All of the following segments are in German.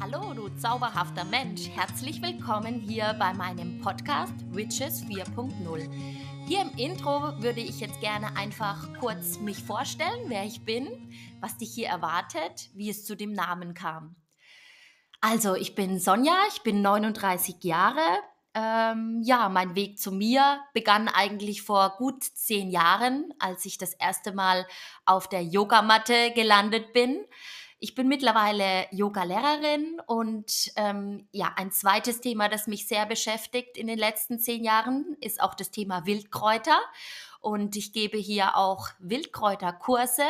Hallo, du zauberhafter Mensch. Herzlich willkommen hier bei meinem Podcast Witches 4.0. Hier im Intro würde ich jetzt gerne einfach kurz mich vorstellen, wer ich bin, was dich hier erwartet, wie es zu dem Namen kam. Also, ich bin Sonja, ich bin 39 Jahre. Ähm, ja, mein Weg zu mir begann eigentlich vor gut zehn Jahren, als ich das erste Mal auf der Yogamatte gelandet bin. Ich bin mittlerweile Yoga-Lehrerin und ähm, ja, ein zweites Thema, das mich sehr beschäftigt in den letzten zehn Jahren, ist auch das Thema Wildkräuter. Und ich gebe hier auch Wildkräuterkurse.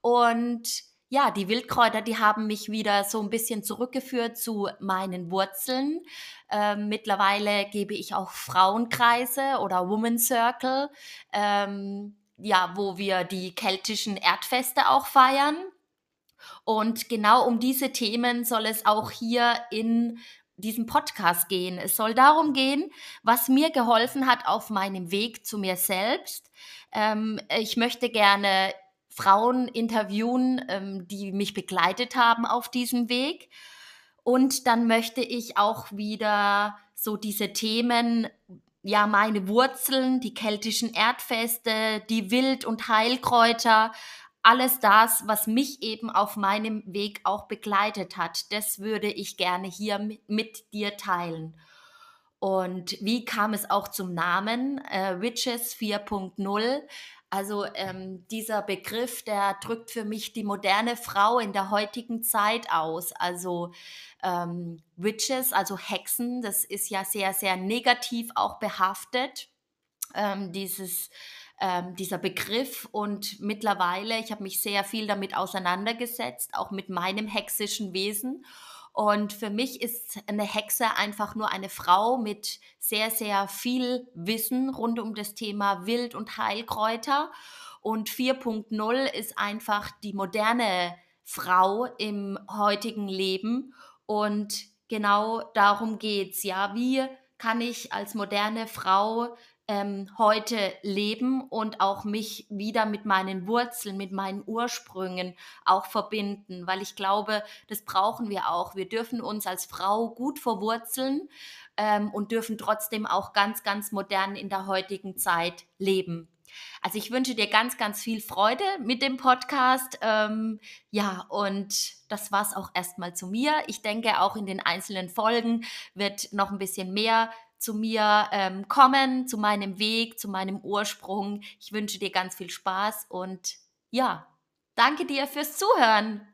Und ja, die Wildkräuter, die haben mich wieder so ein bisschen zurückgeführt zu meinen Wurzeln. Ähm, mittlerweile gebe ich auch Frauenkreise oder Woman Circle, ähm, ja, wo wir die keltischen Erdfeste auch feiern. Und genau um diese Themen soll es auch hier in diesem Podcast gehen. Es soll darum gehen, was mir geholfen hat auf meinem Weg zu mir selbst. Ähm, ich möchte gerne Frauen interviewen, ähm, die mich begleitet haben auf diesem Weg. Und dann möchte ich auch wieder so diese Themen, ja, meine Wurzeln, die keltischen Erdfeste, die Wild- und Heilkräuter, alles das, was mich eben auf meinem Weg auch begleitet hat, das würde ich gerne hier mit, mit dir teilen. Und wie kam es auch zum Namen äh, Witches 4.0? Also ähm, dieser Begriff, der drückt für mich die moderne Frau in der heutigen Zeit aus. Also ähm, Witches, also Hexen, das ist ja sehr, sehr negativ auch behaftet. Ähm, dieses ähm, dieser Begriff und mittlerweile, ich habe mich sehr viel damit auseinandergesetzt, auch mit meinem hexischen Wesen. Und für mich ist eine Hexe einfach nur eine Frau mit sehr, sehr viel Wissen rund um das Thema Wild- und Heilkräuter. Und 4.0 ist einfach die moderne Frau im heutigen Leben. Und genau darum geht es. Ja, wie kann ich als moderne Frau ähm, heute leben und auch mich wieder mit meinen Wurzeln, mit meinen Ursprüngen auch verbinden, weil ich glaube, das brauchen wir auch. Wir dürfen uns als Frau gut verwurzeln ähm, und dürfen trotzdem auch ganz, ganz modern in der heutigen Zeit leben. Also ich wünsche dir ganz, ganz viel Freude mit dem Podcast. Ähm, ja, und das war es auch erstmal zu mir. Ich denke, auch in den einzelnen Folgen wird noch ein bisschen mehr zu mir ähm, kommen, zu meinem Weg, zu meinem Ursprung. Ich wünsche dir ganz viel Spaß und ja, danke dir fürs Zuhören.